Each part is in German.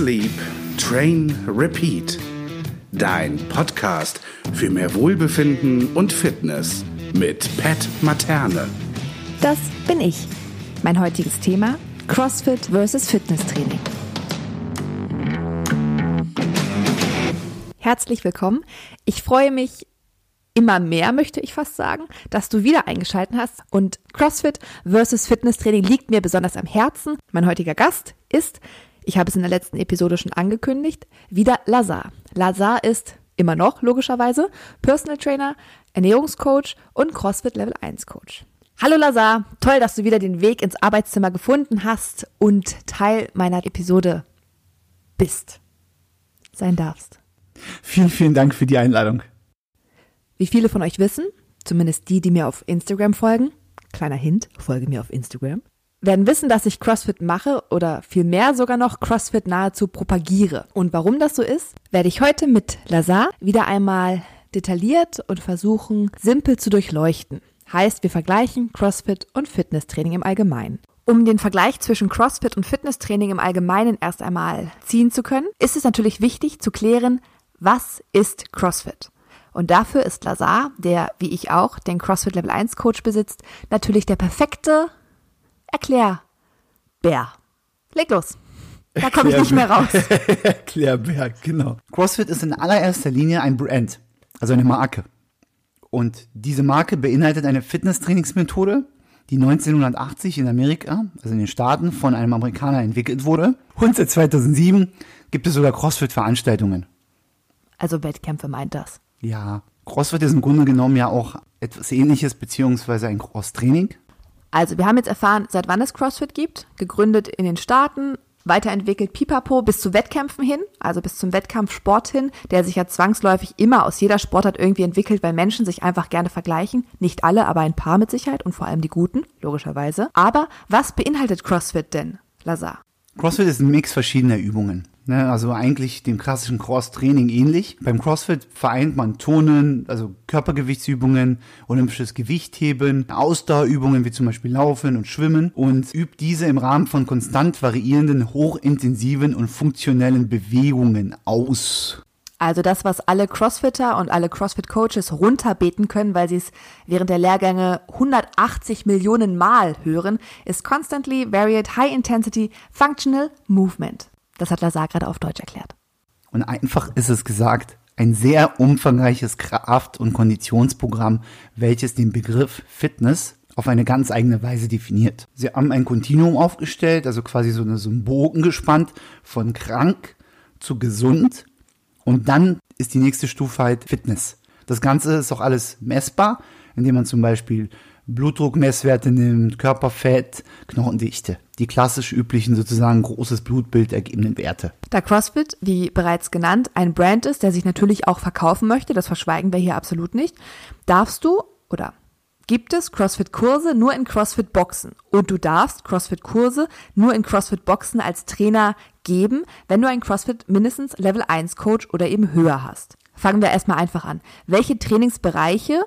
Sleep, Train, Repeat. Dein Podcast für mehr Wohlbefinden und Fitness mit Pat Materne. Das bin ich. Mein heutiges Thema: CrossFit versus Fitnesstraining. Herzlich willkommen. Ich freue mich immer mehr, möchte ich fast sagen, dass du wieder eingeschaltet hast. Und CrossFit versus Fitnesstraining liegt mir besonders am Herzen. Mein heutiger Gast ist, ich habe es in der letzten Episode schon angekündigt, wieder Lazar. Lazar ist immer noch, logischerweise, Personal Trainer, Ernährungscoach und CrossFit Level 1 Coach. Hallo Lazar, toll, dass du wieder den Weg ins Arbeitszimmer gefunden hast und Teil meiner Episode bist, sein darfst. Vielen, vielen Dank für die Einladung. Wie viele von euch wissen, zumindest die, die mir auf Instagram folgen, kleiner Hint, folge mir auf Instagram, werden wissen, dass ich CrossFit mache oder vielmehr sogar noch CrossFit nahezu propagiere. Und warum das so ist, werde ich heute mit Lazar wieder einmal detailliert und versuchen, simpel zu durchleuchten. Heißt, wir vergleichen CrossFit und Fitnesstraining im Allgemeinen. Um den Vergleich zwischen CrossFit und Fitnesstraining im Allgemeinen erst einmal ziehen zu können, ist es natürlich wichtig zu klären, was ist CrossFit? Und dafür ist Lazar, der wie ich auch den CrossFit Level 1 Coach besitzt, natürlich der perfekte Erklärbär. Leg los. Da komme ich nicht mehr raus. Erklärbär, genau. CrossFit ist in allererster Linie ein Brand, also eine Marke. Und diese Marke beinhaltet eine Fitnesstrainingsmethode, die 1980 in Amerika, also in den Staaten, von einem Amerikaner entwickelt wurde. Und seit 2007 gibt es sogar CrossFit-Veranstaltungen. Also Wettkämpfe meint das. Ja, CrossFit ist im Grunde genommen ja auch etwas ähnliches, beziehungsweise ein Cross-Training. Also wir haben jetzt erfahren, seit wann es CrossFit gibt, gegründet in den Staaten, weiterentwickelt Pipapo bis zu Wettkämpfen hin, also bis zum Wettkampfsport hin, der sich ja zwangsläufig immer aus jeder Sportart irgendwie entwickelt, weil Menschen sich einfach gerne vergleichen. Nicht alle, aber ein paar mit Sicherheit und vor allem die Guten, logischerweise. Aber was beinhaltet CrossFit denn, Lazar? CrossFit ist ein Mix verschiedener Übungen. Ne, also eigentlich dem klassischen Cross-Training ähnlich. Beim CrossFit vereint man Tonen, also Körpergewichtsübungen, olympisches Gewichtheben, Ausdauerübungen wie zum Beispiel Laufen und Schwimmen und übt diese im Rahmen von konstant variierenden, hochintensiven und funktionellen Bewegungen aus. Also das, was alle Crossfitter und alle Crossfit-Coaches runterbeten können, weil sie es während der Lehrgänge 180 Millionen Mal hören, ist Constantly Varied High Intensity Functional Movement. Das hat Lazar gerade auf Deutsch erklärt. Und einfach ist es gesagt, ein sehr umfangreiches Kraft- und Konditionsprogramm, welches den Begriff Fitness auf eine ganz eigene Weise definiert. Sie haben ein Kontinuum aufgestellt, also quasi so, eine, so einen Bogen gespannt von krank zu gesund. Und dann ist die nächste Stufe halt Fitness. Das Ganze ist auch alles messbar, indem man zum Beispiel Blutdruckmesswerte nimmt, Körperfett, Knochendichte. Die klassisch üblichen sozusagen großes Blutbild ergebenden Werte. Da CrossFit, wie bereits genannt, ein Brand ist, der sich natürlich auch verkaufen möchte, das verschweigen wir hier absolut nicht, darfst du oder gibt es CrossFit-Kurse nur in CrossFit-Boxen. Und du darfst CrossFit-Kurse nur in CrossFit-Boxen als Trainer geben, wenn du einen CrossFit mindestens Level 1 Coach oder eben höher hast. Fangen wir erstmal einfach an. Welche Trainingsbereiche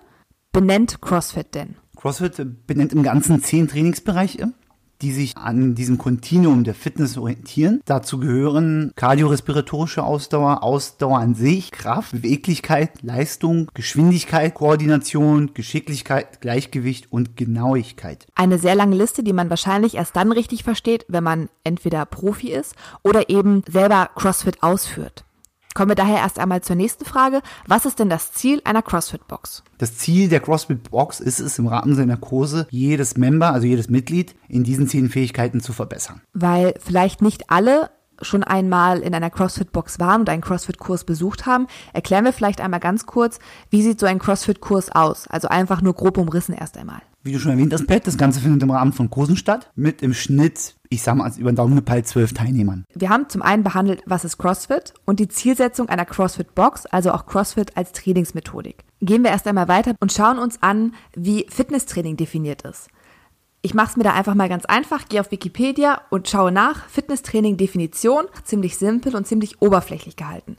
benennt CrossFit denn? CrossFit benennt im Ganzen zehn Trainingsbereiche, die sich an diesem Kontinuum der Fitness orientieren. Dazu gehören kardiorespiratorische Ausdauer, Ausdauer an sich, Kraft, Beweglichkeit, Leistung, Geschwindigkeit, Koordination, Geschicklichkeit, Gleichgewicht und Genauigkeit. Eine sehr lange Liste, die man wahrscheinlich erst dann richtig versteht, wenn man entweder Profi ist oder eben selber CrossFit ausführt. Kommen wir daher erst einmal zur nächsten Frage. Was ist denn das Ziel einer CrossFit-Box? Das Ziel der CrossFit-Box ist es, im Rahmen seiner Kurse jedes Member, also jedes Mitglied, in diesen zehn Fähigkeiten zu verbessern. Weil vielleicht nicht alle schon einmal in einer CrossFit-Box waren und einen CrossFit-Kurs besucht haben, erklären wir vielleicht einmal ganz kurz, wie sieht so ein CrossFit-Kurs aus? Also einfach nur grob umrissen erst einmal. Wie du schon erwähnt hast, Pat, das Ganze findet im Rahmen von Kursen statt, mit im Schnitt, ich sag mal, über den Daumen gepeilt, zwölf Teilnehmern. Wir haben zum einen behandelt, was ist CrossFit und die Zielsetzung einer CrossFit-Box, also auch CrossFit als Trainingsmethodik. Gehen wir erst einmal weiter und schauen uns an, wie Fitnesstraining definiert ist. Ich mache es mir da einfach mal ganz einfach, gehe auf Wikipedia und schaue nach. Fitnesstraining Definition, ziemlich simpel und ziemlich oberflächlich gehalten.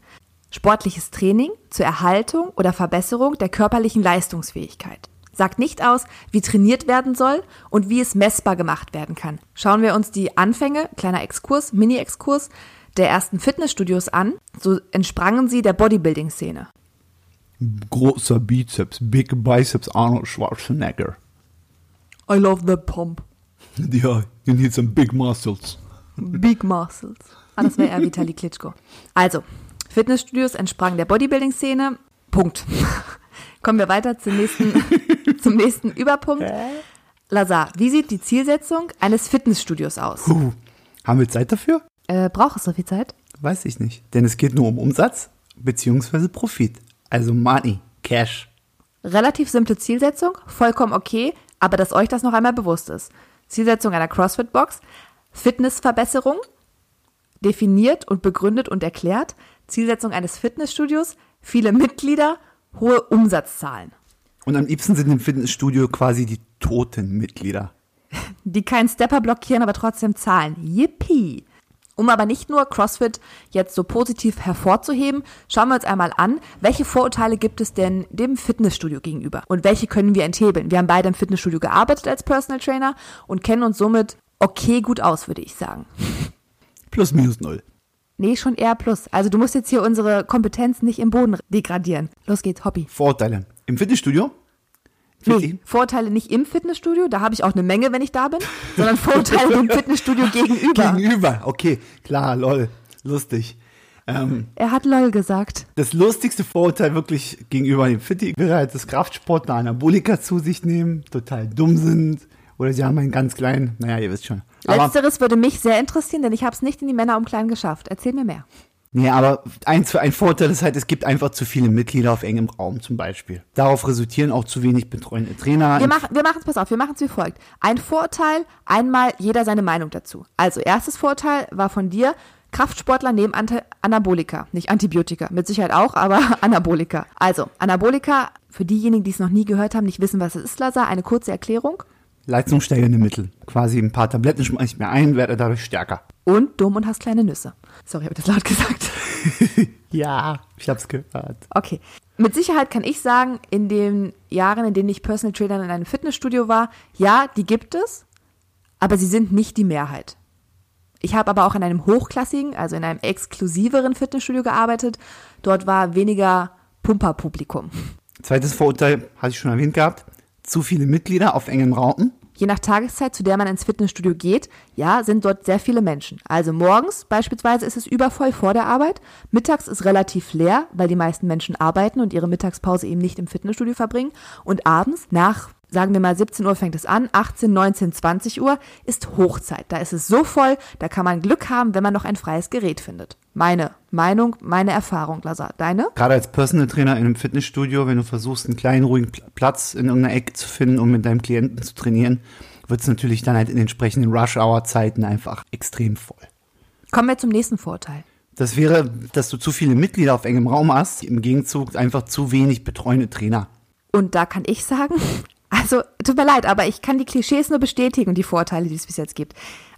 Sportliches Training zur Erhaltung oder Verbesserung der körperlichen Leistungsfähigkeit. Sagt nicht aus, wie trainiert werden soll und wie es messbar gemacht werden kann. Schauen wir uns die Anfänge, kleiner Exkurs, Mini-Exkurs, der ersten Fitnessstudios an, so entsprangen sie der Bodybuilding-Szene. Großer Bizeps, Big Biceps Arnold Schwarzenegger. I love the pump. Ja, you need some big muscles. Big Muscles. Ah, das wäre eher Vitali Klitschko. Also, Fitnessstudios entsprangen der Bodybuilding-Szene. Punkt. Kommen wir weiter zum nächsten, zum nächsten Überpunkt. Lazar, wie sieht die Zielsetzung eines Fitnessstudios aus? Puh. Haben wir Zeit dafür? Äh, braucht es so viel Zeit? Weiß ich nicht. Denn es geht nur um Umsatz beziehungsweise Profit. Also Money, Cash. Relativ simple Zielsetzung, vollkommen okay, aber dass euch das noch einmal bewusst ist. Zielsetzung einer CrossFit-Box, Fitnessverbesserung, definiert und begründet und erklärt. Zielsetzung eines Fitnessstudios, viele Mitglieder, hohe Umsatzzahlen. Und am liebsten sind im Fitnessstudio quasi die toten Mitglieder. die keinen Stepper blockieren, aber trotzdem zahlen. Yippie! Um aber nicht nur CrossFit jetzt so positiv hervorzuheben, schauen wir uns einmal an, welche Vorurteile gibt es denn dem Fitnessstudio gegenüber und welche können wir enthebeln. Wir haben beide im Fitnessstudio gearbeitet als Personal Trainer und kennen uns somit okay gut aus, würde ich sagen. Plus minus null. Nee, schon eher plus. Also du musst jetzt hier unsere Kompetenz nicht im Boden degradieren. Los geht's, Hobby. Vorurteile. Im Fitnessstudio? Nee? Vorurteile nicht im Fitnessstudio, da habe ich auch eine Menge, wenn ich da bin, sondern Vorurteile dem Fitnessstudio gegenüber. Gegenüber. Okay, klar, lol. Lustig. Ähm, Er hat LOL gesagt. das lustigste Vorurteil wirklich gegenüber dem Fitti wäre halt, dass Kraftsportler Anabolika zu sich nehmen, total dumm sind oder sie haben einen ganz kleinen, naja, ihr wisst schon. Aber, Letzteres würde mich sehr interessieren, denn ich habe es nicht in die Männer um klein geschafft. Erzähl mir mehr. Nee, aber eins für ein Vorteil ist halt, es gibt einfach zu viele Mitglieder auf engem Raum zum Beispiel. Darauf resultieren auch zu wenig betreuende Trainer. Wir machen wir machen es, pass auf, wir machen es wie folgt. Ein Vorurteil, einmal jeder seine Meinung dazu. Also erstes Vorurteil war von dir, Kraftsportler nehmen Anta Anabolika, nicht Antibiotika, mit Sicherheit auch, aber Anabolika. Also, Anabolika, für diejenigen, die es noch nie gehört haben, nicht wissen, was es ist, Lazar, eine kurze Erklärung. Leistungssteigernde Mittel. Quasi ein paar Tabletten schmeiß ich mir ein, werde dadurch stärker. Und dumm und hast kleine Nüsse. Sorry, habe ich das laut gesagt? Ja, ich hab's gehört. Okay. Mit Sicherheit kann ich sagen, in den Jahren, in denen ich Personal Trainer in einem Fitnessstudio war, ja, die gibt es, aber sie sind nicht die Mehrheit. Ich habe aber auch in einem hochklassigen, also in einem exklusiveren Fitnessstudio gearbeitet. Dort war weniger Pumperpublikum. Zweites Vorurteil, hatte ich schon erwähnt gehabt. Zu viele Mitglieder auf engem Raum. Je nach Tageszeit, zu der man ins Fitnessstudio geht, ja, sind dort sehr viele Menschen. Also morgens beispielsweise ist es übervoll vor der Arbeit. Mittags ist relativ leer, weil die meisten Menschen arbeiten und ihre Mittagspause eben nicht im Fitnessstudio verbringen. Und abends nach, sagen wir mal 17 Uhr fängt es an, 18, 19, 20 Uhr ist Hochzeit. Da ist es so voll, da kann man Glück haben, wenn man noch ein freies Gerät findet. Meine Meinung, meine Erfahrung, Lazar. Deine? Gerade als Personal Trainer in einem Fitnessstudio, wenn du versuchst, einen kleinen, ruhigen Pl- Platz in irgendeiner Ecke zu finden, um mit deinem Klienten zu trainieren, wird es natürlich dann halt in entsprechenden Rush-Hour-Zeiten einfach extrem voll. Kommen wir zum nächsten Vorteil. Das wäre, dass du zu viele Mitglieder auf engem Raum hast, im Gegenzug einfach zu wenig betreuende Trainer. Und da kann ich sagen, also tut mir leid, aber ich kann die Klischees nur bestätigen, die Vorteile, die es bis jetzt gibt.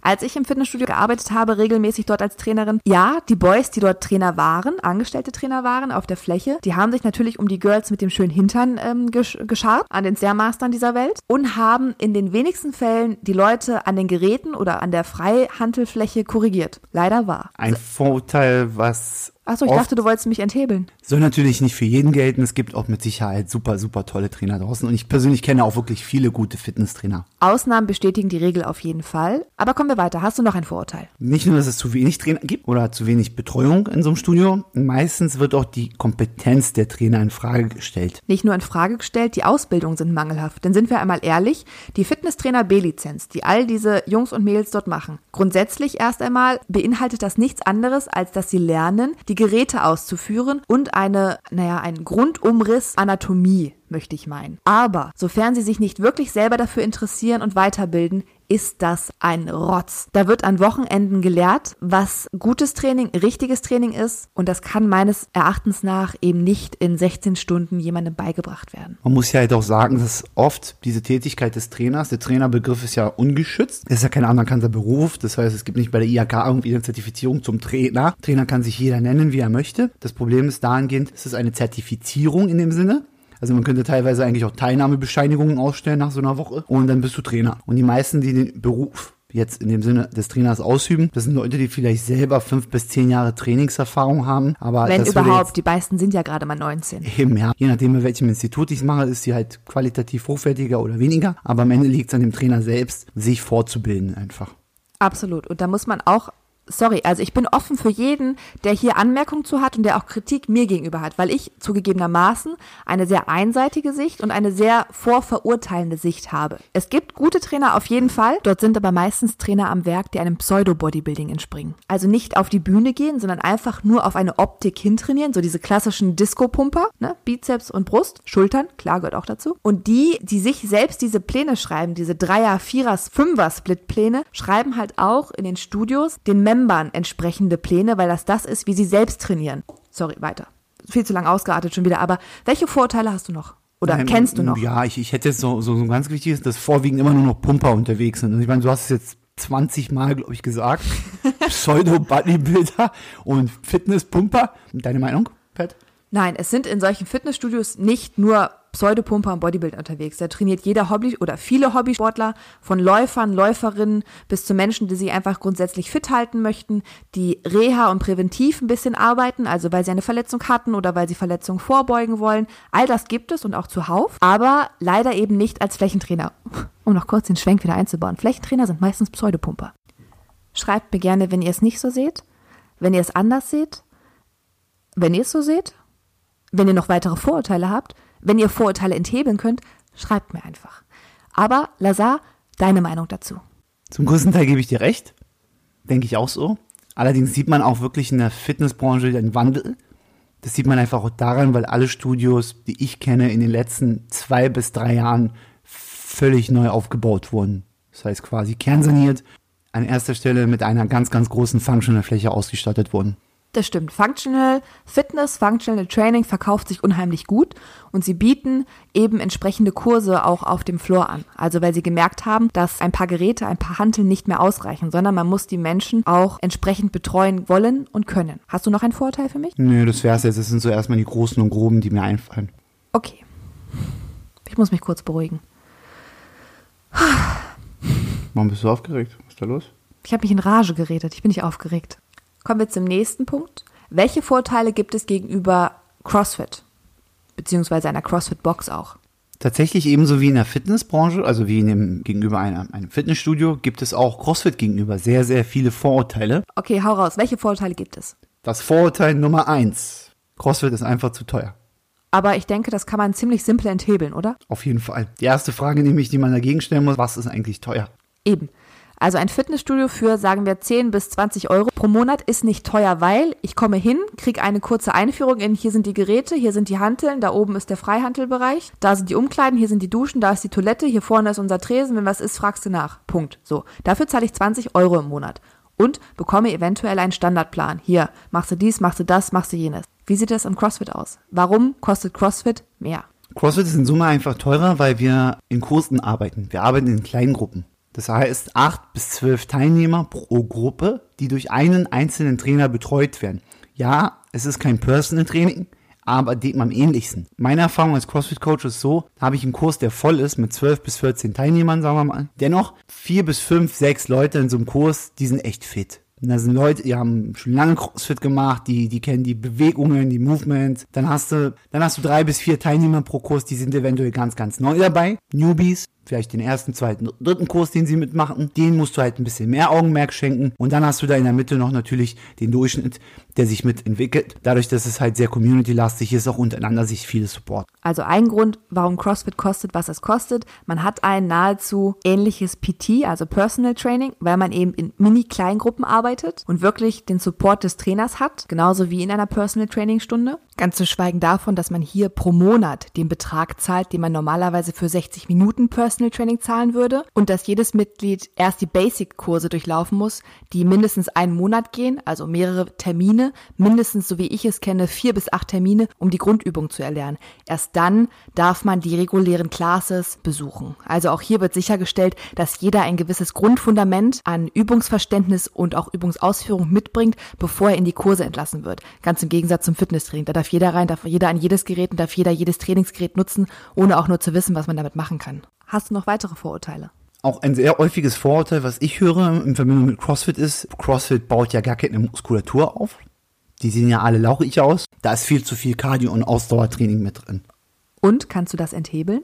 Als ich im Fitnessstudio gearbeitet habe, regelmäßig dort als Trainerin, ja, die Boys, die dort Trainer waren, angestellte Trainer waren auf der Fläche, die haben sich natürlich um die Girls mit dem schönen Hintern ähm, gesch geschart, an den Stairmastern dieser Welt und haben in den wenigsten Fällen die Leute an den Geräten oder an der Freihandelfläche korrigiert. Leider war. Ein Vorurteil, was Achso, ich oft- dachte, du wolltest mich enthebeln. soll natürlich nicht für jeden gelten. Es gibt auch mit Sicherheit super, super tolle Trainer draußen. Und ich persönlich kenne auch wirklich viele gute Fitnesstrainer. Ausnahmen bestätigen die Regel auf jeden Fall. Aber kommen wir weiter. Hast du noch ein Vorurteil? Nicht nur, dass es zu wenig Trainer gibt oder zu wenig Betreuung in so einem Studio. Meistens wird auch die Kompetenz der Trainer in Frage gestellt. nicht nur in Frage gestellt, die Ausbildungen sind mangelhaft. Denn sind wir einmal ehrlich, die Fitnesstrainer B-Lizenz, die all diese Jungs und Mädels dort machen, grundsätzlich erst einmal beinhaltet das nichts anderes, als dass sie lernen, die Geräte auszuführen und eine, naja, einen Grundumriss Anatomie, möchte ich meinen. Aber sofern sie sich nicht wirklich selber dafür interessieren und weiterbilden, ist das ein Rotz. Da wird an Wochenenden gelehrt, was gutes Training, richtiges Training ist und das kann meines Erachtens nach eben nicht in 16 Stunden jemandem beigebracht werden. Man muss ja halt auch sagen, dass oft diese Tätigkeit des Trainers, der Trainerbegriff ist ja ungeschützt. Es ist ja kein anerkannter Beruf. Das heißt, es gibt nicht bei der IHK irgendwie eine Zertifizierung zum Trainer. Trainer kann sich jeder nennen, wie er möchte. Das Problem ist dahingehend, es ist eine Zertifizierung in dem Sinne. Also man könnte teilweise eigentlich auch Teilnahmebescheinigungen ausstellen nach so einer Woche und dann bist du Trainer. Und die meisten, die den Beruf jetzt in dem Sinne des Trainers ausüben. Das sind Leute, die vielleicht selber fünf bis zehn Jahre Trainingserfahrung haben. Aber Wenn überhaupt, die meisten sind ja gerade mal 19. Jetzt eben, ja. Je nachdem, in welchem Institut ich es mache, ist sie halt qualitativ hochwertiger oder weniger. Aber am Ende liegt es an dem Trainer selbst, sich fortzubilden einfach. Absolut. Und da muss man auch sorry, also ich bin offen für jeden, der hier Anmerkungen zu hat und der auch Kritik mir gegenüber hat, weil ich zugegebenermaßen eine sehr einseitige Sicht und eine sehr vorverurteilende Sicht habe. Es gibt gute Trainer auf jeden Fall, dort sind aber meistens Trainer am Werk, die einem Pseudo-Bodybuilding entspringen. Also nicht auf die Bühne gehen, sondern einfach nur auf eine Optik hintrainieren, so diese klassischen Disco-Pumper, ne? Bizeps und Brust, Schultern, klar gehört auch dazu. Und die, die sich selbst diese Pläne schreiben, diese Dreier, Vierer, Fünfer Split-Pläne, schreiben halt auch in den Studios den Membern entsprechende Pläne, weil das das ist, wie sie selbst trainieren. Sorry, weiter. Viel zu lang ausgeartet schon wieder, aber welche Vorteile hast du noch? Oder Ähm, kennst du noch? Ja, ich, ich hätte jetzt so, so, so ein ganz wichtiges, dass vorwiegend immer nur noch Pumper unterwegs sind. Und ich meine, du hast es jetzt 20 Mal, glaube ich, gesagt. Pseudo-Bodybuilder und Fitnesspumper. Deine Meinung, Pat? Nein, es sind in solchen Fitnessstudios nicht nur Pseudopumper und Bodybuilder unterwegs. Da trainiert jeder Hobby oder viele Hobbysportler von Läufern, Läuferinnen bis zu Menschen, die sich einfach grundsätzlich fit halten möchten, die reha und präventiv ein bisschen arbeiten, also weil sie eine Verletzung hatten oder weil sie Verletzungen vorbeugen wollen. All das gibt es und auch zuhauf, aber leider eben nicht als Flächentrainer. Um noch kurz den Schwenk wieder einzubauen. Flächentrainer sind meistens Pseudopumper. Schreibt mir gerne, wenn ihr es nicht so seht, wenn ihr es anders seht, wenn ihr es so seht, wenn ihr noch weitere Vorurteile habt, wenn ihr Vorurteile enthebeln könnt, schreibt mir einfach. Aber Lazar, deine Meinung dazu. Zum größten Teil gebe ich dir recht. Denke ich auch so. Allerdings sieht man auch wirklich in der Fitnessbranche einen Wandel. Das sieht man einfach auch daran, weil alle Studios, die ich kenne, in den letzten zwei bis drei Jahren völlig neu aufgebaut wurden. Das heißt quasi kernsaniert, an erster Stelle mit einer ganz, ganz großen Functional-Fläche ausgestattet wurden. Das stimmt. Functional Fitness, Functional Training verkauft sich unheimlich gut und sie bieten eben entsprechende Kurse auch auf dem Floor an. Also weil sie gemerkt haben, dass ein paar Geräte, ein paar Hanteln nicht mehr ausreichen, sondern man muss die Menschen auch entsprechend betreuen wollen und können. Hast du noch einen Vorteil für mich? Nö, das wär's jetzt. Das sind so erstmal die großen und groben, die mir einfallen. Okay. Ich muss mich kurz beruhigen. Warum bist du aufgeregt? Was ist da los? Ich habe mich in Rage geredet. Ich bin nicht aufgeregt. Kommen wir zum nächsten Punkt. Welche Vorteile gibt es gegenüber CrossFit? Beziehungsweise einer CrossFit-Box auch. Tatsächlich ebenso wie in der Fitnessbranche, also wie in dem, gegenüber einem, einem Fitnessstudio, gibt es auch CrossFit gegenüber sehr, sehr viele Vorurteile. Okay, hau raus. Welche Vorteile gibt es? Das Vorurteil Nummer eins. CrossFit ist einfach zu teuer. Aber ich denke, das kann man ziemlich simpel enthebeln, oder? Auf jeden Fall. Die erste Frage nämlich, die man dagegen stellen muss, was ist eigentlich teuer? Eben. Also ein Fitnessstudio für, sagen wir, 10 bis 20 Euro pro Monat ist nicht teuer, weil ich komme hin, kriege eine kurze Einführung in, hier sind die Geräte, hier sind die Hanteln, da oben ist der Freihantelbereich, da sind die Umkleiden, hier sind die Duschen, da ist die Toilette, hier vorne ist unser Tresen, wenn was ist, fragst du nach. Punkt. So. Dafür zahle ich 20 Euro im Monat. Und bekomme eventuell einen Standardplan. Hier, machst du dies, machst du das, machst du jenes. Wie sieht das im CrossFit aus? Warum kostet CrossFit mehr? CrossFit ist in Summe einfach teurer, weil wir in Kursen arbeiten. Wir arbeiten in kleinen Gruppen. Das heißt, acht bis zwölf Teilnehmer pro Gruppe, die durch einen einzelnen Trainer betreut werden. Ja, es ist kein Personal Training, aber dem am ähnlichsten. Meine Erfahrung als CrossFit-Coach ist so, habe ich einen Kurs, der voll ist mit 12 bis 14 Teilnehmern, sagen wir mal. Dennoch vier bis fünf, sechs Leute in so einem Kurs, die sind echt fit. Und da sind Leute, die haben schon lange CrossFit gemacht, die, die kennen die Bewegungen, die Movements. Dann hast du, dann hast du drei bis vier Teilnehmer pro Kurs, die sind eventuell ganz, ganz neu dabei. Newbies, vielleicht den ersten, zweiten, dritten Kurs, den sie mitmachen. Den musst du halt ein bisschen mehr Augenmerk schenken. Und dann hast du da in der Mitte noch natürlich den Durchschnitt, der sich mitentwickelt. Dadurch, dass es halt sehr community-lastig ist, auch untereinander sich viele Support. Also ein Grund, warum CrossFit kostet, was es kostet. Man hat ein nahezu ähnliches PT, also Personal Training, weil man eben in Mini-Kleingruppen arbeitet und wirklich den Support des Trainers hat, genauso wie in einer Personal Training Stunde. Ganz zu schweigen davon, dass man hier pro Monat den Betrag zahlt, den man normalerweise für 60 Minuten Personal Training zahlen würde und dass jedes Mitglied erst die Basic-Kurse durchlaufen muss, die mindestens einen Monat gehen, also mehrere Termine, mindestens, so wie ich es kenne, vier bis acht Termine, um die Grundübung zu erlernen. Erst dann darf man die regulären Classes besuchen. Also auch hier wird sichergestellt, dass jeder ein gewisses Grundfundament an Übungsverständnis und auch Übungsausführung mitbringt, bevor er in die Kurse entlassen wird. Ganz im Gegensatz zum Fitnesstraining. Da jeder rein, darf jeder an jedes Gerät und darf jeder jedes Trainingsgerät nutzen, ohne auch nur zu wissen, was man damit machen kann. Hast du noch weitere Vorurteile? Auch ein sehr häufiges Vorurteil, was ich höre in Verbindung mit CrossFit ist, CrossFit baut ja gar keine Muskulatur auf. Die sehen ja alle lauchig aus. Da ist viel zu viel Cardio- und Ausdauertraining mit drin. Und kannst du das enthebeln?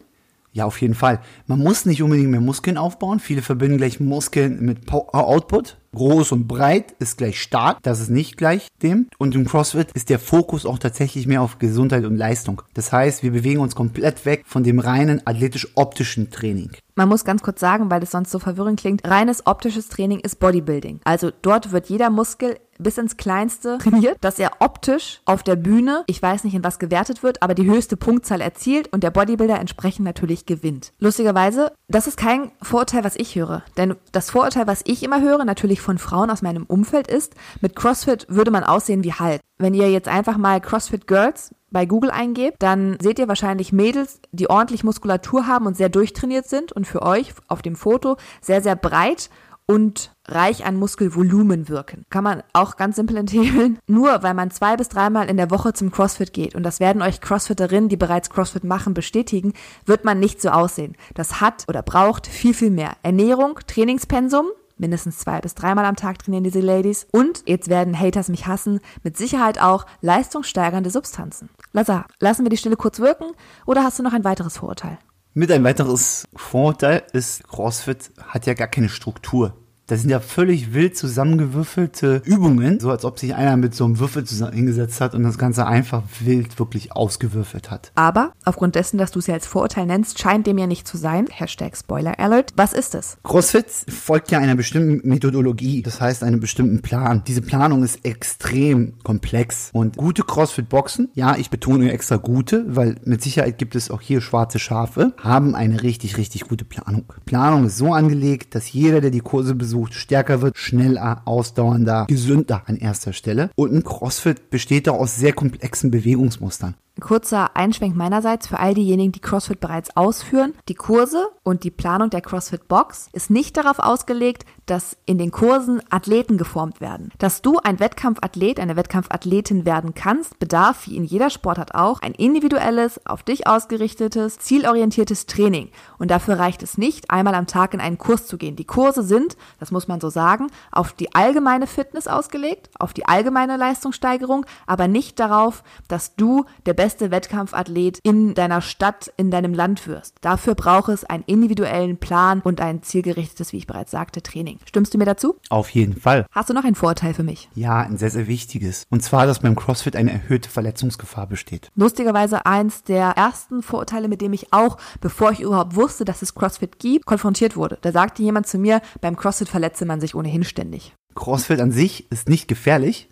Ja, auf jeden Fall. Man muss nicht unbedingt mehr Muskeln aufbauen. Viele verbinden gleich Muskeln mit Power Output. Groß und breit ist gleich stark. Das ist nicht gleich dem. Und im CrossFit ist der Fokus auch tatsächlich mehr auf Gesundheit und Leistung. Das heißt, wir bewegen uns komplett weg von dem reinen athletisch-optischen Training. Man muss ganz kurz sagen, weil das sonst so verwirrend klingt, reines optisches Training ist Bodybuilding. Also dort wird jeder Muskel bis ins Kleinste trainiert, dass er optisch auf der Bühne, ich weiß nicht in was gewertet wird, aber die höchste Punktzahl erzielt und der Bodybuilder entsprechend natürlich gewinnt. Lustigerweise, das ist kein Vorurteil, was ich höre. Denn das Vorurteil, was ich immer höre, natürlich von Frauen aus meinem Umfeld ist, mit CrossFit würde man aussehen wie Hulk. Wenn ihr jetzt einfach mal CrossFit Girls bei Google eingebt, dann seht ihr wahrscheinlich Mädels, die ordentlich Muskulatur haben und sehr durchtrainiert sind und für euch auf dem Foto sehr, sehr breit und reich an Muskelvolumen wirken. Kann man auch ganz simpel enthebeln. Nur weil man zwei bis dreimal in der Woche zum CrossFit geht, und das werden euch Crossfitterinnen, die bereits CrossFit machen, bestätigen, wird man nicht so aussehen. Das hat oder braucht viel, viel mehr. Ernährung, Trainingspensum, mindestens zwei bis dreimal am Tag trainieren diese Ladies. Und, jetzt werden Haters mich hassen, mit Sicherheit auch leistungssteigernde Substanzen. Lazar, lassen wir die Stille kurz wirken oder hast du noch ein weiteres Vorurteil? Mit ein weiteres Vorurteil ist, CrossFit hat ja gar keine Struktur. Das sind ja völlig wild zusammengewürfelte Übungen, so als ob sich einer mit so einem Würfel zusammen hingesetzt hat und das Ganze einfach wild wirklich ausgewürfelt hat. Aber aufgrund dessen, dass du es ja als Vorurteil nennst, scheint dem ja nicht zu sein. Hashtag Spoiler Alert. Was ist es? CrossFit folgt ja einer bestimmten Methodologie, das heißt einem bestimmten Plan. Diese Planung ist extrem komplex und gute CrossFit-Boxen, ja, ich betone extra gute, weil mit Sicherheit gibt es auch hier schwarze Schafe, haben eine richtig, richtig gute Planung. Planung ist so angelegt, dass jeder, der die Kurse besucht, besucht, stärker wird, schneller, ausdauernder, gesünder an erster Stelle. Und ein CrossFit besteht da aus sehr komplexen Bewegungsmustern. Kurzer Einschwenk meinerseits für all diejenigen, die CrossFit bereits ausführen. Die Kurse und die Planung der CrossFit Box ist nicht darauf ausgelegt, dass in den Kursen Athleten geformt werden. Dass du ein Wettkampfathlet, eine Wettkampfathletin werden kannst, bedarf wie in jeder Sportart auch ein individuelles, auf dich ausgerichtetes, zielorientiertes Training. Und dafür reicht es nicht, einmal am Tag in einen Kurs zu gehen. Die Kurse sind, das muss man so sagen, auf die allgemeine Fitness ausgelegt, auf die allgemeine Leistungssteigerung, aber nicht darauf, dass du der beste Wettkampfathlet in deiner Stadt, in deinem Land wirst. Dafür braucht es einen individuellen Plan und ein zielgerichtetes, wie ich bereits sagte, Training. Stimmst du mir dazu? Auf jeden Fall. Hast du noch ein Vorteil für mich? Ja, ein sehr, sehr wichtiges. Und zwar, dass beim CrossFit eine erhöhte Verletzungsgefahr besteht. Lustigerweise eins der ersten Vorurteile, mit dem ich auch, bevor ich überhaupt wusste, dass es CrossFit gibt, konfrontiert wurde. Da sagte jemand zu mir, beim CrossFit verletze man sich ohnehin ständig. CrossFit an sich ist nicht gefährlich.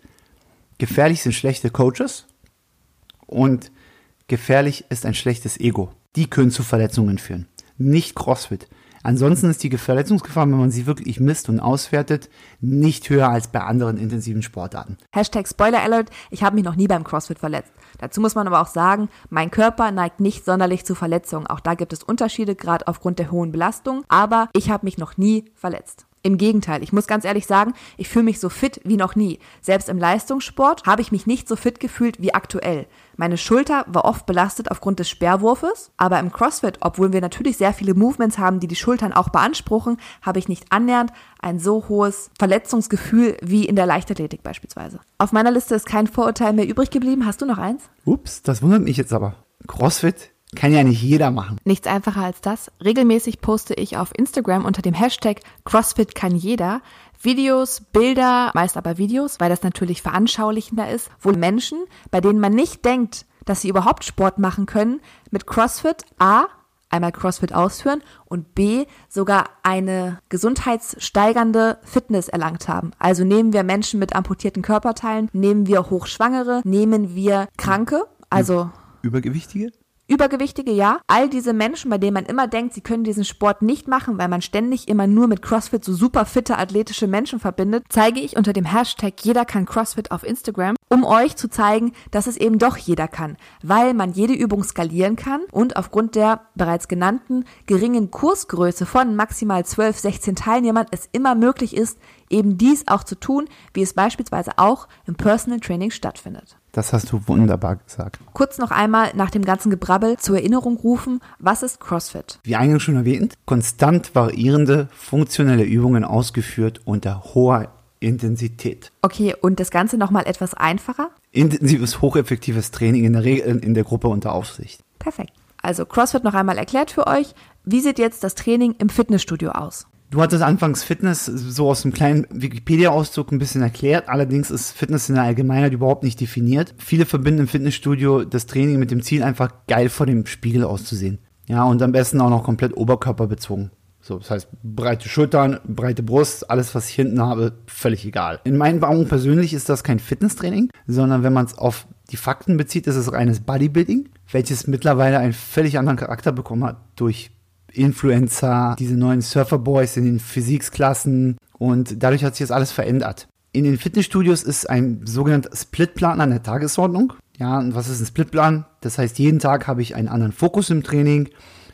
Gefährlich sind schlechte Coaches und gefährlich ist ein schlechtes Ego. Die können zu Verletzungen führen. Nicht CrossFit. Ansonsten ist die Verletzungsgefahr, wenn man sie wirklich misst und auswertet, nicht höher als bei anderen intensiven Sportarten. Hashtag Spoiler Alert, ich habe mich noch nie beim CrossFit verletzt. Dazu muss man aber auch sagen, mein Körper neigt nicht sonderlich zu Verletzungen. Auch da gibt es Unterschiede, gerade aufgrund der hohen Belastung. Aber ich habe mich noch nie verletzt. Im Gegenteil, ich muss ganz ehrlich sagen, ich fühle mich so fit wie noch nie. Selbst im Leistungssport habe ich mich nicht so fit gefühlt wie aktuell. Meine Schulter war oft belastet aufgrund des Sperrwurfes, aber im CrossFit, obwohl wir natürlich sehr viele Movements haben, die die Schultern auch beanspruchen, habe ich nicht annähernd ein so hohes Verletzungsgefühl wie in der Leichtathletik beispielsweise. Auf meiner Liste ist kein Vorurteil mehr übrig geblieben. Hast du noch eins? Ups, das wundert mich jetzt aber. CrossFit kann ja nicht jeder machen. Nichts einfacher als das. Regelmäßig poste ich auf Instagram unter dem Hashtag CrossFit kann jeder Videos, Bilder, meist aber Videos, weil das natürlich veranschaulichender ist, wo Menschen, bei denen man nicht denkt, dass sie überhaupt Sport machen können, mit CrossFit A einmal CrossFit ausführen und B sogar eine gesundheitssteigernde Fitness erlangt haben. Also nehmen wir Menschen mit amputierten Körperteilen, nehmen wir Hochschwangere, nehmen wir Kranke, also Übergewichtige? Übergewichtige, ja. All diese Menschen, bei denen man immer denkt, sie können diesen Sport nicht machen, weil man ständig immer nur mit CrossFit so super fitte, athletische Menschen verbindet, zeige ich unter dem Hashtag Jeder kann CrossFit auf Instagram, um euch zu zeigen, dass es eben doch jeder kann, weil man jede Übung skalieren kann und aufgrund der bereits genannten geringen Kursgröße von maximal 12, 16 Teilnehmern es immer möglich ist, eben dies auch zu tun, wie es beispielsweise auch im Personal Training stattfindet. Das hast du wunderbar gesagt. Kurz noch einmal nach dem ganzen Gebrabbel zur Erinnerung rufen, was ist CrossFit? Wie eingangs schon erwähnt, konstant variierende funktionelle Übungen ausgeführt unter hoher Intensität. Okay, und das Ganze nochmal etwas einfacher? Intensives, hocheffektives Training in der Regel in der Gruppe unter Aufsicht. Perfekt. Also CrossFit noch einmal erklärt für euch. Wie sieht jetzt das Training im Fitnessstudio aus? Du hattest anfangs Fitness so aus einem kleinen Wikipedia-Auszug ein bisschen erklärt. Allerdings ist Fitness in der Allgemeinheit überhaupt nicht definiert. Viele verbinden im Fitnessstudio das Training mit dem Ziel, einfach geil vor dem Spiegel auszusehen. Ja, und am besten auch noch komplett oberkörperbezogen. So, das heißt, breite Schultern, breite Brust, alles, was ich hinten habe, völlig egal. In meinen Augen persönlich ist das kein Fitnesstraining, sondern wenn man es auf die Fakten bezieht, ist es reines Bodybuilding, welches mittlerweile einen völlig anderen Charakter bekommen hat durch Influencer, diese neuen Surferboys in den Physiksklassen und dadurch hat sich das alles verändert. In den Fitnessstudios ist ein sogenannter Splitplan an der Tagesordnung. Ja, und was ist ein Splitplan? Das heißt, jeden Tag habe ich einen anderen Fokus im Training.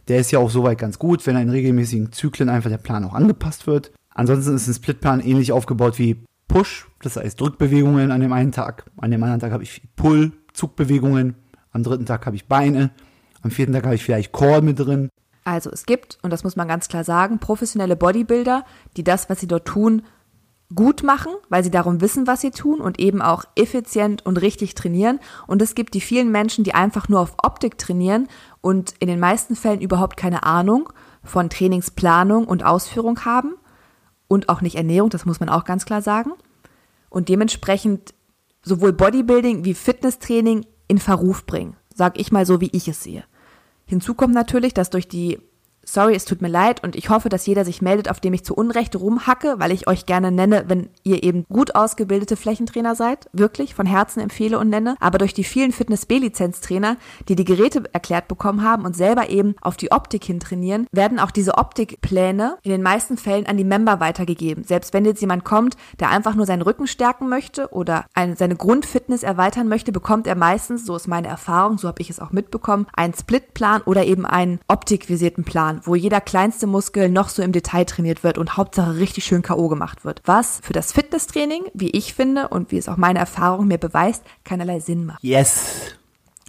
Der ist ja auch soweit ganz gut, wenn in regelmäßigen Zyklen einfach der Plan auch angepasst wird. Ansonsten ist ein Splitplan ähnlich aufgebaut wie Push, das heißt Drückbewegungen an dem einen Tag. An dem anderen Tag habe ich Pull, Zugbewegungen. Am dritten Tag habe ich Beine. Am vierten Tag habe ich vielleicht Core mit drin. Also es gibt, und das muss man ganz klar sagen, professionelle Bodybuilder, die das, was sie dort tun, gut machen, weil sie darum wissen, was sie tun und eben auch effizient und richtig trainieren. Und es gibt die vielen Menschen, die einfach nur auf Optik trainieren und in den meisten Fällen überhaupt keine Ahnung von Trainingsplanung und Ausführung haben und auch nicht Ernährung, das muss man auch ganz klar sagen. Und dementsprechend sowohl Bodybuilding wie Fitnesstraining in Verruf bringen, sag ich mal so, wie ich es sehe. Hinzu kommt natürlich, dass durch die Sorry, es tut mir leid und ich hoffe, dass jeder sich meldet, auf dem ich zu Unrecht rumhacke, weil ich euch gerne nenne, wenn ihr eben gut ausgebildete Flächentrainer seid, wirklich von Herzen empfehle und nenne. Aber durch die vielen Fitness-B-Lizenztrainer, die die Geräte erklärt bekommen haben und selber eben auf die Optik hin trainieren, werden auch diese Optikpläne in den meisten Fällen an die Member weitergegeben. Selbst wenn jetzt jemand kommt, der einfach nur seinen Rücken stärken möchte oder eine, seine Grundfitness erweitern möchte, bekommt er meistens, so ist meine Erfahrung, so habe ich es auch mitbekommen, einen Splitplan oder eben einen optikvisierten Plan wo jeder kleinste Muskel noch so im Detail trainiert wird und Hauptsache richtig schön K.O. gemacht wird. Was für das Fitnesstraining, wie ich finde und wie es auch meine Erfahrung mir beweist, keinerlei Sinn macht. Yes.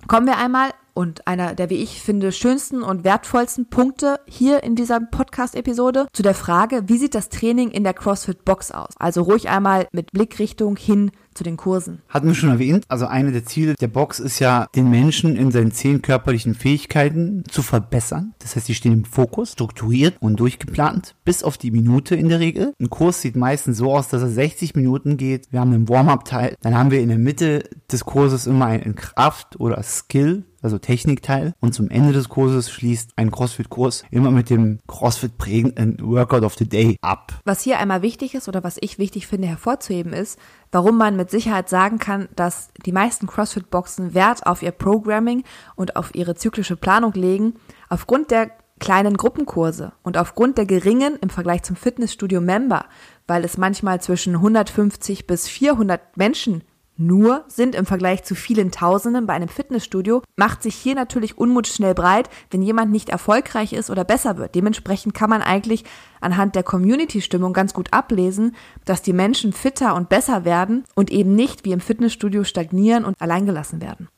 Kommen wir einmal und einer der, wie ich finde, schönsten und wertvollsten Punkte hier in dieser Podcast-Episode zu der Frage, wie sieht das Training in der CrossFit-Box aus? Also ruhig einmal mit Blickrichtung hin zu den Kursen. Hatten wir schon erwähnt, also eine der Ziele der Box ist ja, den Menschen in seinen zehn körperlichen Fähigkeiten zu verbessern. Das heißt, die stehen im Fokus, strukturiert und durchgeplant, bis auf die Minute in der Regel. Ein Kurs sieht meistens so aus, dass er 60 Minuten geht. Wir haben einen Warm-up-Teil, dann haben wir in der Mitte des Kurses immer einen Kraft- oder Skill also Technikteil. Und zum Ende des Kurses schließt ein CrossFit-Kurs immer mit dem CrossFit prägenden Workout of the Day ab. Was hier einmal wichtig ist oder was ich wichtig finde hervorzuheben ist, warum man mit Sicherheit sagen kann, dass die meisten CrossFit-Boxen Wert auf ihr Programming und auf ihre zyklische Planung legen, aufgrund der kleinen Gruppenkurse und aufgrund der geringen im Vergleich zum Fitnessstudio Member, weil es manchmal zwischen 150 bis 400 Menschen nur sind im Vergleich zu vielen Tausenden bei einem Fitnessstudio, macht sich hier natürlich Unmut schnell breit, wenn jemand nicht erfolgreich ist oder besser wird. Dementsprechend kann man eigentlich anhand der Community-Stimmung ganz gut ablesen, dass die Menschen fitter und besser werden und eben nicht wie im Fitnessstudio stagnieren und alleingelassen werden.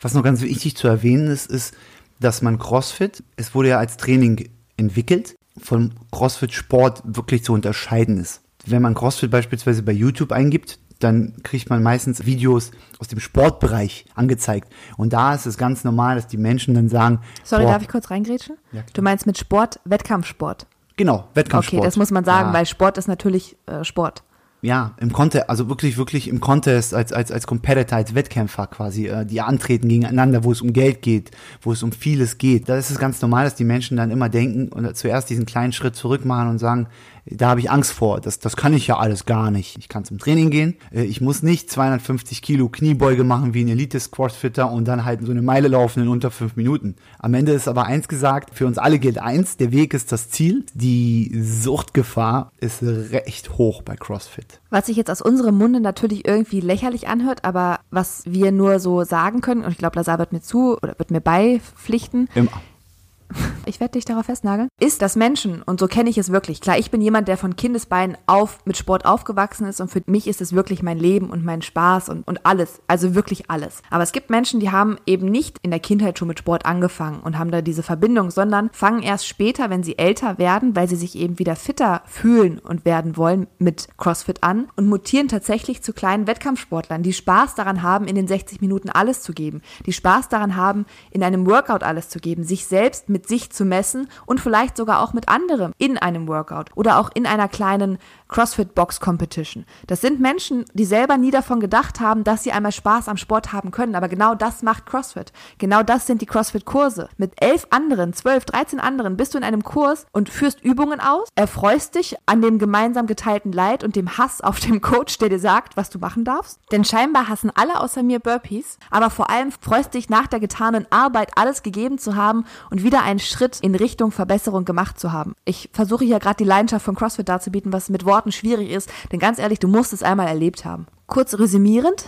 Was noch ganz wichtig zu erwähnen ist, ist, dass man CrossFit, es wurde ja als Training entwickelt, vom CrossFit-Sport wirklich zu unterscheiden ist. Wenn man CrossFit beispielsweise bei YouTube eingibt, dann kriegt man meistens Videos aus dem Sportbereich angezeigt. Und da ist es ganz normal, dass die Menschen dann sagen. Sorry, boah, darf ich kurz reingrätschen? Ja, du meinst mit Sport Wettkampfsport? Genau, Wettkampfsport. Okay, das muss man sagen, ja. weil Sport ist natürlich äh, Sport. Ja, im Contest, also wirklich, wirklich im Contest als, als, als Competitor, als Wettkämpfer quasi, äh, die antreten gegeneinander, wo es um Geld geht, wo es um vieles geht. Da ist es ganz normal, dass die Menschen dann immer denken und zuerst diesen kleinen Schritt zurück machen und sagen, da habe ich Angst vor. Das, das kann ich ja alles gar nicht. Ich kann zum Training gehen. Äh, ich muss nicht 250 Kilo Kniebeuge machen wie ein Elite-Crossfitter und dann halt so eine Meile laufen in unter fünf Minuten. Am Ende ist aber eins gesagt, für uns alle gilt eins, der Weg ist das Ziel. Die Suchtgefahr ist recht hoch bei CrossFit. Was sich jetzt aus unserem Munde natürlich irgendwie lächerlich anhört, aber was wir nur so sagen können, und ich glaube, Lazar wird mir zu oder wird mir beipflichten. Immer ich werde dich darauf festnageln, ist, dass Menschen, und so kenne ich es wirklich, klar, ich bin jemand, der von Kindesbeinen auf mit Sport aufgewachsen ist und für mich ist es wirklich mein Leben und mein Spaß und, und alles, also wirklich alles. Aber es gibt Menschen, die haben eben nicht in der Kindheit schon mit Sport angefangen und haben da diese Verbindung, sondern fangen erst später, wenn sie älter werden, weil sie sich eben wieder fitter fühlen und werden wollen mit CrossFit an und mutieren tatsächlich zu kleinen Wettkampfsportlern, die Spaß daran haben, in den 60 Minuten alles zu geben, die Spaß daran haben, in einem Workout alles zu geben, sich selbst mit sich zu messen und vielleicht sogar auch mit anderem in einem Workout oder auch in einer kleinen CrossFit Box Competition. Das sind Menschen, die selber nie davon gedacht haben, dass sie einmal Spaß am Sport haben können. Aber genau das macht CrossFit. Genau das sind die CrossFit Kurse. Mit elf anderen, zwölf, dreizehn anderen bist du in einem Kurs und führst Übungen aus, erfreust dich an dem gemeinsam geteilten Leid und dem Hass auf dem Coach, der dir sagt, was du machen darfst. Denn scheinbar hassen alle außer mir Burpees. Aber vor allem freust dich nach der getanen Arbeit alles gegeben zu haben und wieder einen Schritt in Richtung Verbesserung gemacht zu haben. Ich versuche hier gerade die Leidenschaft von CrossFit darzubieten, was mit Worten Worten schwierig ist, denn ganz ehrlich, du musst es einmal erlebt haben. Kurz resümierend,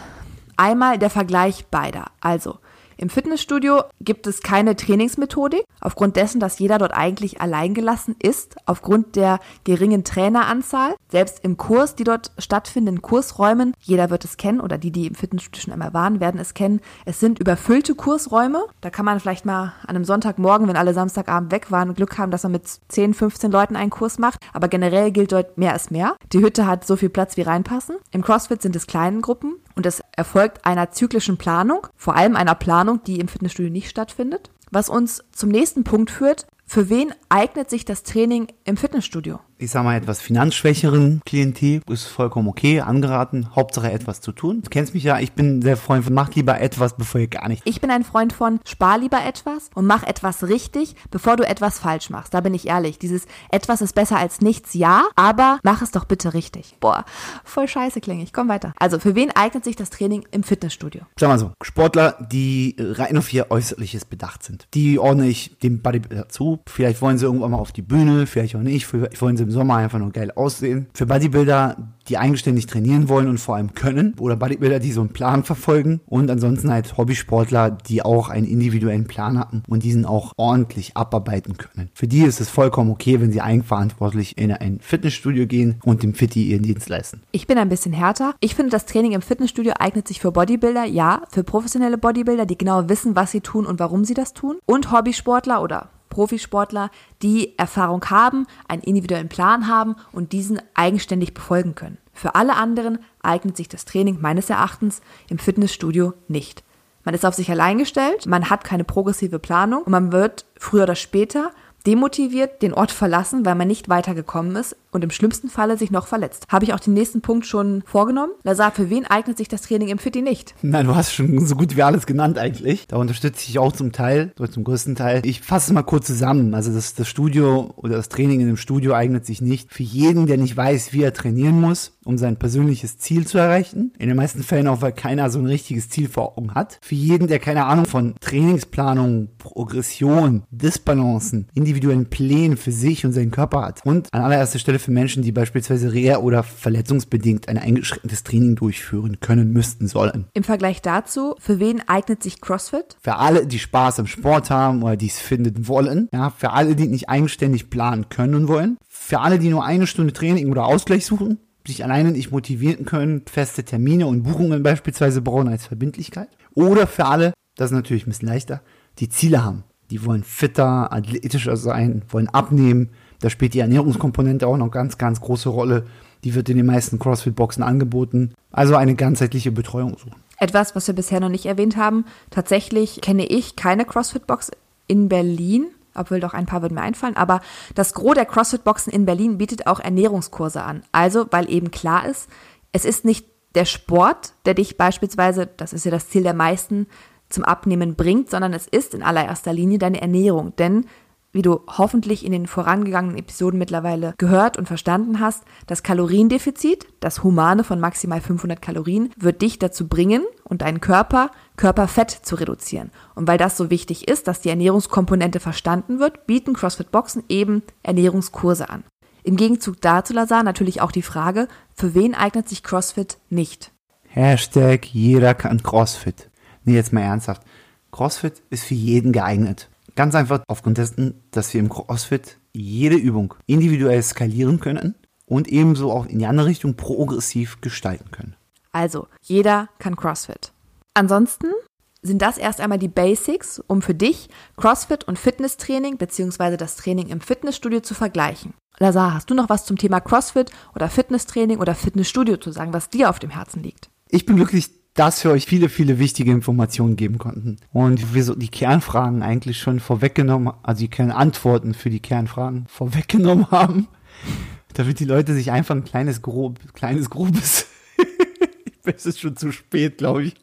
einmal der Vergleich beider. Also, im Fitnessstudio gibt es keine Trainingsmethodik, aufgrund dessen, dass jeder dort eigentlich alleingelassen ist, aufgrund der geringen Traineranzahl. Selbst im Kurs, die dort stattfinden, in Kursräumen, jeder wird es kennen oder die, die im Fitnessstudio schon einmal waren, werden es kennen. Es sind überfüllte Kursräume. Da kann man vielleicht mal an einem Sonntagmorgen, wenn alle Samstagabend weg waren, Glück haben, dass man mit 10, 15 Leuten einen Kurs macht. Aber generell gilt dort mehr ist mehr. Die Hütte hat so viel Platz, wie reinpassen. Im CrossFit sind es kleinen Gruppen und es erfolgt einer zyklischen Planung, vor allem einer Planung, die im Fitnessstudio nicht stattfindet. Was uns zum nächsten Punkt führt, für wen eignet sich das Training im Fitnessstudio? Ich sag mal, etwas finanzschwächeren Klientel ist vollkommen okay, angeraten. Hauptsache etwas zu tun. Du kennst mich ja, ich bin sehr Freund von, mach lieber etwas, bevor ihr gar nicht. Ich bin ein Freund von, spar lieber etwas und mach etwas richtig, bevor du etwas falsch machst. Da bin ich ehrlich. Dieses etwas ist besser als nichts, ja, aber mach es doch bitte richtig. Boah, voll scheiße klinge ich. Komm weiter. Also, für wen eignet sich das Training im Fitnessstudio? Sag mal so, Sportler, die rein auf ihr Äußerliches bedacht sind. Die ordne ich dem Bodybuilder zu. Vielleicht wollen sie irgendwann mal auf die Bühne, vielleicht auch nicht. Vielleicht wollen sie im Sommer einfach nur geil aussehen. Für Bodybuilder, die eigenständig trainieren wollen und vor allem können. Oder Bodybuilder, die so einen Plan verfolgen. Und ansonsten halt Hobbysportler, die auch einen individuellen Plan hatten und diesen auch ordentlich abarbeiten können. Für die ist es vollkommen okay, wenn sie eigenverantwortlich in ein Fitnessstudio gehen und dem Fitti ihren Dienst leisten. Ich bin ein bisschen härter. Ich finde, das Training im Fitnessstudio eignet sich für Bodybuilder, ja, für professionelle Bodybuilder, die genau wissen, was sie tun und warum sie das tun. Und Hobbysportler oder Profisportler, die Erfahrung haben, einen individuellen Plan haben und diesen eigenständig befolgen können. Für alle anderen eignet sich das Training meines Erachtens im Fitnessstudio nicht. Man ist auf sich allein gestellt, man hat keine progressive Planung und man wird früher oder später demotiviert den Ort verlassen, weil man nicht weitergekommen ist und im schlimmsten Falle sich noch verletzt. Habe ich auch den nächsten Punkt schon vorgenommen? Lazar, für wen eignet sich das Training im Fitti nicht? Nein, du hast schon so gut wie alles genannt eigentlich. Da unterstütze ich auch zum Teil, zum größten Teil. Ich fasse es mal kurz zusammen. Also das, das Studio oder das Training in dem Studio eignet sich nicht für jeden, der nicht weiß, wie er trainieren muss, um sein persönliches Ziel zu erreichen. In den meisten Fällen auch, weil keiner so ein richtiges Ziel vor Augen hat. Für jeden, der keine Ahnung von Trainingsplanung, Progression, Disbalancen, individuellen Plänen für sich und seinen Körper hat. Und an allererster Stelle für Menschen, die beispielsweise reha- oder verletzungsbedingt ein eingeschränktes Training durchführen können, müssten, sollen. Im Vergleich dazu, für wen eignet sich CrossFit? Für alle, die Spaß am Sport haben oder die es finden wollen. Ja, für alle, die nicht eigenständig planen können und wollen. Für alle, die nur eine Stunde Training oder Ausgleich suchen sich alleine nicht motivieren können, feste Termine und Buchungen beispielsweise brauchen als Verbindlichkeit. Oder für alle, das ist natürlich ein bisschen leichter, die Ziele haben. Die wollen fitter, athletischer sein, wollen abnehmen. Da spielt die Ernährungskomponente auch noch ganz, ganz große Rolle. Die wird in den meisten CrossFit-Boxen angeboten. Also eine ganzheitliche Betreuung suchen. Etwas, was wir bisher noch nicht erwähnt haben. Tatsächlich kenne ich keine CrossFit-Box in Berlin obwohl doch ein paar würden mir einfallen, aber das Gros der CrossFit-Boxen in Berlin bietet auch Ernährungskurse an. Also, weil eben klar ist, es ist nicht der Sport, der dich beispielsweise, das ist ja das Ziel der meisten, zum Abnehmen bringt, sondern es ist in allererster Linie deine Ernährung. Denn wie du hoffentlich in den vorangegangenen Episoden mittlerweile gehört und verstanden hast, das Kaloriendefizit, das Humane von maximal 500 Kalorien, wird dich dazu bringen und deinen Körper, Körperfett zu reduzieren. Und weil das so wichtig ist, dass die Ernährungskomponente verstanden wird, bieten CrossFit Boxen eben Ernährungskurse an. Im Gegenzug dazu, Lazar, natürlich auch die Frage, für wen eignet sich CrossFit nicht? Hashtag jeder kann CrossFit. Nee, jetzt mal ernsthaft. CrossFit ist für jeden geeignet. Ganz einfach aufgrund dessen, dass wir im CrossFit jede Übung individuell skalieren können und ebenso auch in die andere Richtung progressiv gestalten können. Also, jeder kann CrossFit. Ansonsten sind das erst einmal die Basics, um für dich CrossFit und Fitnesstraining bzw. das Training im Fitnessstudio zu vergleichen. Lazar, hast du noch was zum Thema CrossFit oder Fitnesstraining oder Fitnessstudio zu sagen, was dir auf dem Herzen liegt? Ich bin glücklich, dass wir euch viele, viele wichtige Informationen geben konnten. Und wir so die Kernfragen eigentlich schon vorweggenommen, also die Kernantworten für die Kernfragen vorweggenommen haben, damit die Leute sich einfach ein kleines, grob, kleines, grobes es ist schon zu spät, glaube ich.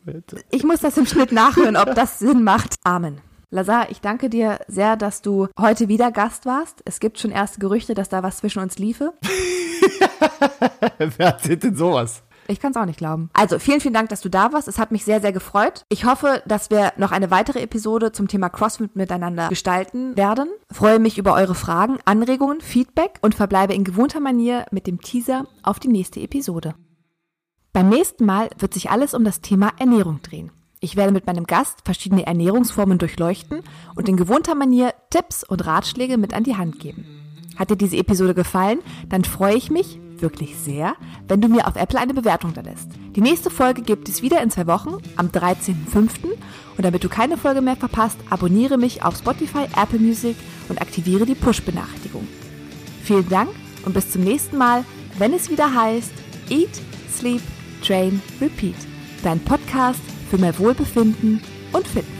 Ich muss das im Schnitt nachhören, ob das Sinn macht. Amen. Lazar, ich danke dir sehr, dass du heute wieder Gast warst. Es gibt schon erste Gerüchte, dass da was zwischen uns liefe. Wer erzählt denn sowas? Ich kann es auch nicht glauben. Also vielen, vielen Dank, dass du da warst. Es hat mich sehr, sehr gefreut. Ich hoffe, dass wir noch eine weitere Episode zum Thema CrossFit miteinander gestalten werden. Freue mich über eure Fragen, Anregungen, Feedback und verbleibe in gewohnter Manier mit dem Teaser auf die nächste Episode. Beim nächsten Mal wird sich alles um das Thema Ernährung drehen. Ich werde mit meinem Gast verschiedene Ernährungsformen durchleuchten und in gewohnter Manier Tipps und Ratschläge mit an die Hand geben. Hat dir diese Episode gefallen, dann freue ich mich wirklich sehr, wenn du mir auf Apple eine Bewertung da lässt. Die nächste Folge gibt es wieder in zwei Wochen, am 13.05. Und damit du keine Folge mehr verpasst, abonniere mich auf Spotify, Apple Music und aktiviere die Push-Benachrichtigung. Vielen Dank und bis zum nächsten Mal, wenn es wieder heißt Eat, Sleep, Train, Repeat. Dein Podcast für mehr Wohlbefinden und Fitness.